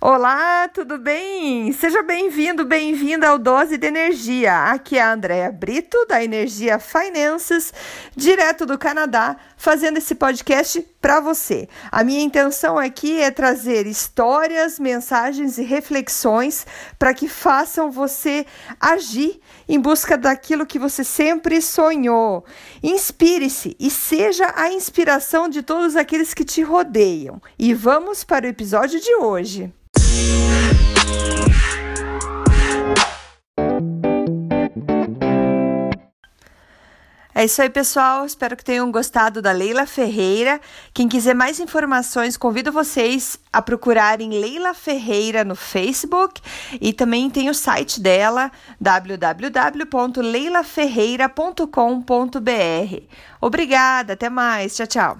Olá, tudo bem? Seja bem-vindo, bem-vinda ao Dose de Energia. Aqui é a Andrea Brito, da Energia Finances, direto do Canadá, fazendo esse podcast para você. A minha intenção aqui é trazer histórias, mensagens e reflexões para que façam você agir em busca daquilo que você sempre sonhou. Inspire-se e seja a inspiração de todos aqueles que te rodeiam. E vamos para o episódio de hoje. É isso aí, pessoal. Espero que tenham gostado da Leila Ferreira. Quem quiser mais informações, convido vocês a procurarem Leila Ferreira no Facebook e também tem o site dela www.leilaferreira.com.br. Obrigada, até mais. Tchau, tchau.